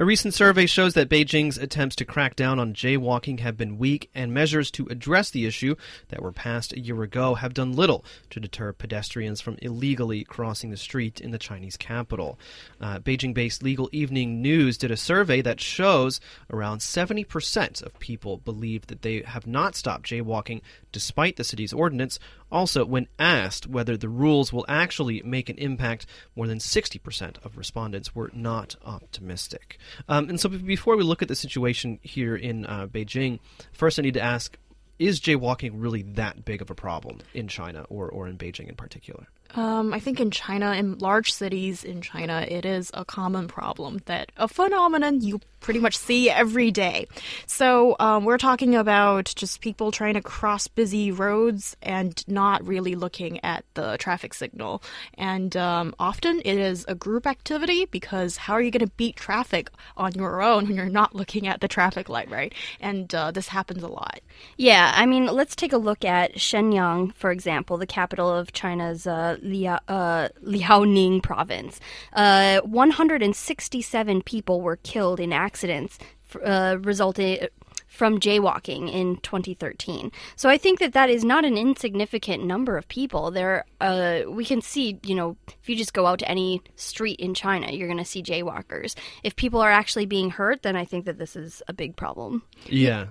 A recent survey shows that Beijing's attempts to crack down on jaywalking have been weak, and measures to address the issue that were passed a year ago have done little to deter pedestrians from illegally crossing the street in the Chinese capital. Uh, Beijing based Legal Evening News did a survey that shows around 70% of people believe that they have not stopped jaywalking despite the city's ordinance. Also, when asked whether the rules will actually make an impact, more than 60% of respondents were not optimistic. Um, and so, before we look at the situation here in uh, Beijing, first I need to ask is jaywalking really that big of a problem in China or, or in Beijing in particular? Um, I think in China, in large cities in China, it is a common problem that a phenomenon you pretty much see every day. So um, we're talking about just people trying to cross busy roads and not really looking at the traffic signal. And um, often it is a group activity because how are you going to beat traffic on your own when you're not looking at the traffic light, right? And uh, this happens a lot. Yeah, I mean, let's take a look at Shenyang, for example, the capital of China's. Uh, uh, Liaoning province. Uh, 167 people were killed in accidents uh, resulting from jaywalking in 2013. So I think that that is not an insignificant number of people. There, uh, we can see, you know, if you just go out to any street in China, you're going to see jaywalkers. If people are actually being hurt, then I think that this is a big problem. Yeah.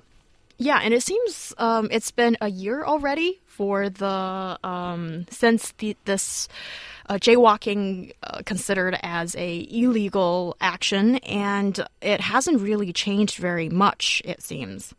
Yeah, and it seems um, it's been a year already for the um, since the, this uh, jaywalking uh, considered as a illegal action, and it hasn't really changed very much. It seems.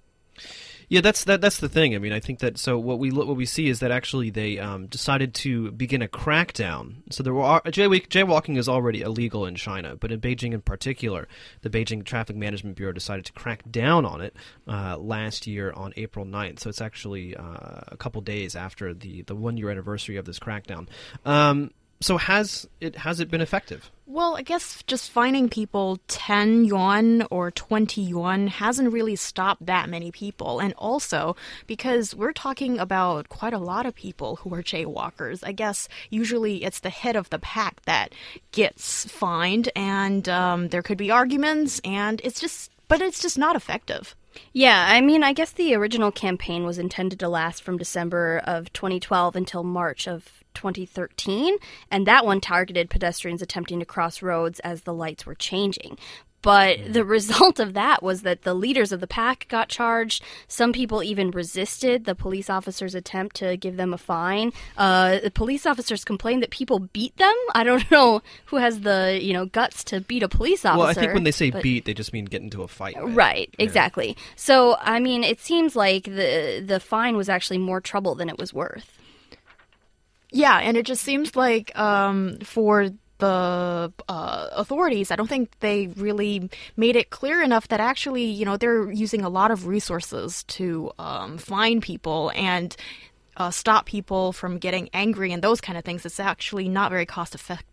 Yeah, that's that. That's the thing. I mean, I think that. So what we what we see is that actually they um, decided to begin a crackdown. So there were jaywalking is already illegal in China, but in Beijing in particular, the Beijing Traffic Management Bureau decided to crack down on it uh, last year on April 9th. So it's actually uh, a couple days after the the one year anniversary of this crackdown. Um, so has it has it been effective? Well, I guess just finding people 10 yuan or 20 yuan hasn't really stopped that many people. And also, because we're talking about quite a lot of people who are jaywalkers, I guess usually it's the head of the pack that gets fined, and um, there could be arguments, and it's just, but it's just not effective. Yeah, I mean, I guess the original campaign was intended to last from December of 2012 until March of 2013, and that one targeted pedestrians attempting to cross roads as the lights were changing. But the result of that was that the leaders of the pack got charged. Some people even resisted the police officer's attempt to give them a fine. Uh, the police officers complained that people beat them. I don't know who has the you know guts to beat a police officer. Well, I think when they say but... beat, they just mean get into a fight. Right, right yeah. exactly. So I mean, it seems like the the fine was actually more trouble than it was worth. Yeah, and it just seems like um, for the uh, authorities, I don't think they really made it clear enough that actually, you know, they're using a lot of resources to um, find people and uh, stop people from getting angry and those kind of things. It's actually not very cost effective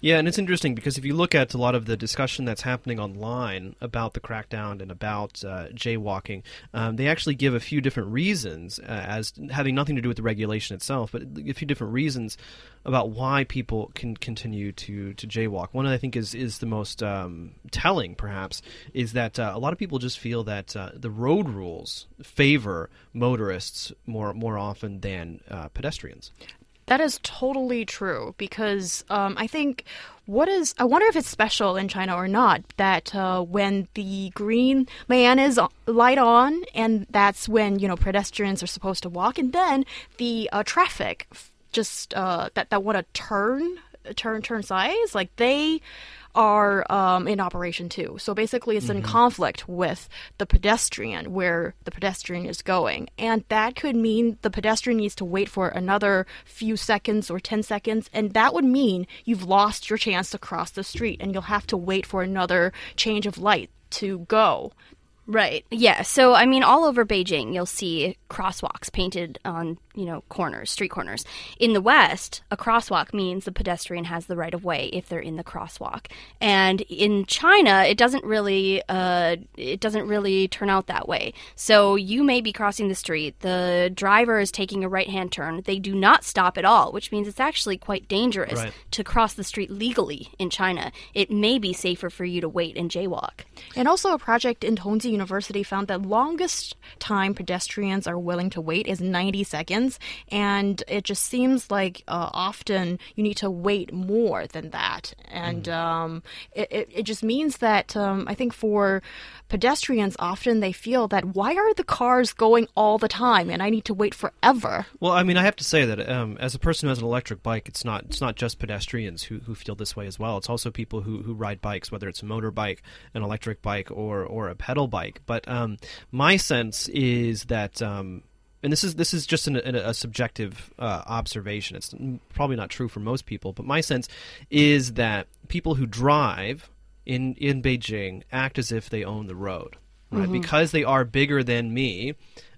Yeah, and it's interesting because if you look at a lot of the discussion that's happening online about the crackdown and about uh, jaywalking, um, they actually give a few different reasons uh, as having nothing to do with the regulation itself, but a few different reasons about why people can continue to to jaywalk. One I think is is the most um, telling, perhaps, is that uh, a lot of people just feel that uh, the road rules favor motorists more more often than uh, pedestrians. That is totally true because um, I think what is I wonder if it's special in China or not that uh, when the green man is light on and that's when you know pedestrians are supposed to walk and then the uh, traffic just uh, that that want to turn turn turn sides like they are um, in operation too. So basically, it's mm-hmm. in conflict with the pedestrian where the pedestrian is going. And that could mean the pedestrian needs to wait for another few seconds or 10 seconds. And that would mean you've lost your chance to cross the street and you'll have to wait for another change of light to go. Right. Yeah. So, I mean, all over Beijing, you'll see crosswalks painted on, you know, corners, street corners. In the West, a crosswalk means the pedestrian has the right of way if they're in the crosswalk. And in China, it doesn't really, uh, it doesn't really turn out that way. So you may be crossing the street, the driver is taking a right-hand turn. They do not stop at all, which means it's actually quite dangerous Right. to cross the street legally in China. It may be safer for you to wait and jaywalk. And also, a project in Tongji University found that longest time pedestrians are willing to wait is 90 seconds, and it just seems like uh, often you need to wait more than that. And um, it, it, it just means that um, I think for pedestrians, often they feel that why are the cars going all the time and I need to wait forever? Well, I mean, I have to say that um, as a person who has an electric bike, it's not it's not just pedestrians who, who feel this way as well. It's also people who, who ride bikes, whether it's a motorbike, an electric bike, or or a pedal bike. But um, my sense is that. Um, and this is this is just an, an, a subjective uh, observation. It's probably not true for most people, but my sense is that people who drive in in Beijing act as if they own the road, right? Because they are bigger than me,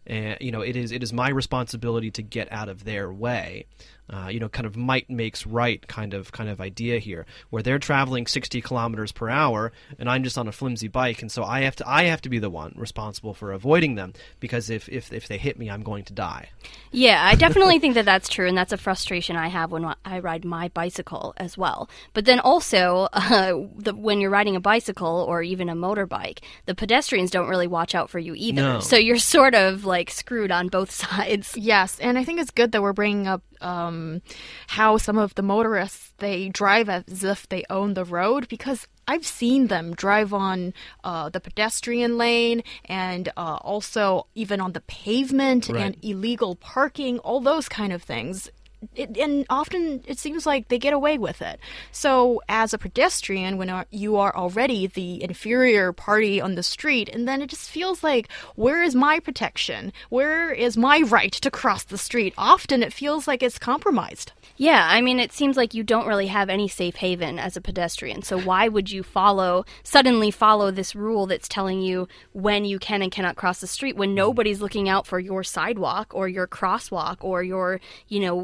and you know it is it is my responsibility to get out of their way. Uh, you know, kind of might makes right kind of kind of idea here, where they're traveling 60 kilometers per hour, and I'm just on a flimsy bike, and so I have to I have to be the one responsible for avoiding them because if if if they hit me, I'm going to die. Yeah, I definitely think that that's true, and that's a frustration I have when I ride my bicycle as well. But then also, uh, the, when you're riding a bicycle or even a motorbike, the pedestrians don't really watch out for you either. No. So you're sort of like screwed on both sides. Yes, and I think it's good that we're bringing up um, how some of the motorists they drive as if they own the road because I've seen them drive on uh, the pedestrian lane and uh, also even on the pavement Right. and illegal parking, all those kind of things. It, and often it seems like they get away with it. So, as a pedestrian, when you are already the inferior party on the street, and then it just feels like, where is my protection? Where is my right to cross the street? Often it feels like it's compromised. Yeah, I mean, it seems like you don't really have any safe haven as a pedestrian. So why would you follow suddenly follow this rule that's telling you when you can and cannot cross the street when nobody's looking out for your sidewalk or your crosswalk or your, you know,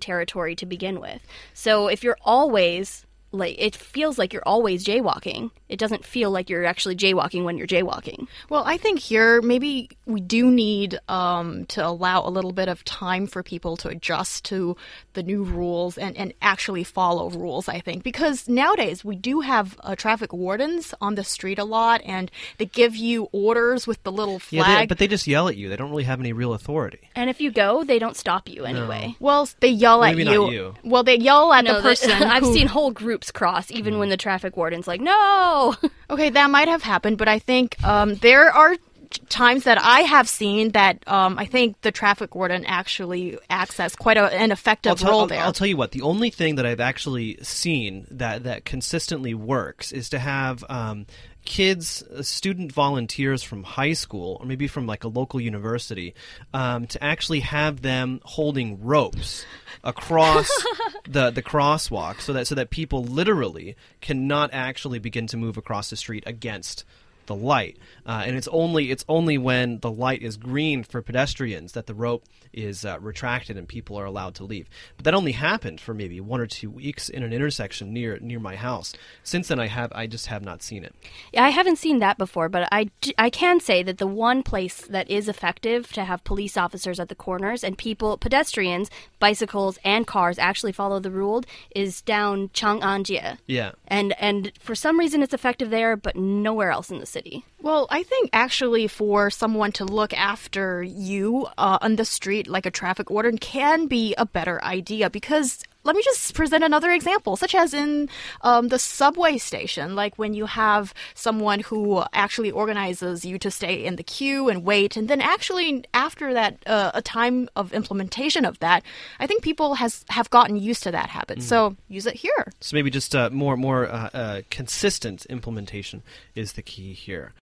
territory to begin with. So if you're always like it feels like you're always jaywalking. It doesn't feel like you're actually jaywalking when you're jaywalking. Well, I think here maybe we do need um, to allow a little bit of time for people to adjust to the new rules and, and actually follow rules, I think. Because nowadays we do have uh, traffic wardens on the street a lot and they give you orders with the little Yeah, flag. they, but they just yell at you. They don't really have any real authority. And if you go, they don't stop you anyway. well, they yell Maybe at not you. you. Well, they yell at No, the the- person. I've who- seen whole groups cross even when the traffic warden's like, "No." Okay, that might have happened, but I think um, there are t- times that I have seen that um, I think the traffic warden actually acts as quite a, an effective I'll tell, role I'll- there. I'll tell you what. The only thing that I've actually seen that that consistently works is to have um, kids, uh, student volunteers from high school or maybe from like a local university, um, to actually have them holding ropes across the the crosswalk, so that so that people literally cannot actually begin to move across the street against the light, uh, and it's only it's only when the light is green for pedestrians that the rope is uh, retracted and people are allowed to leave. But that only happened for maybe one or two weeks in an intersection near near my house. Since then, I have I just have not seen it. Yeah, I haven't seen that before, but I I can say that the one place that is effective to have police officers at the corners and people, pedestrians, bicycles, and cars actually follow the rule is down Chang'anjie. Yeah. And and for some reason it's effective there, but nowhere else in the city. Well, I think actually for someone to look after you uh, on the street like a traffic warden can be a better idea because. Let me just present another example, such as in um, the subway station, like when you have someone who actually organizes you to stay in the queue and wait, and then actually after that, uh, a time of implementation of that, I think people has have gotten used to that habit. So use it here. So maybe just uh, more more uh, uh, consistent implementation is the key here.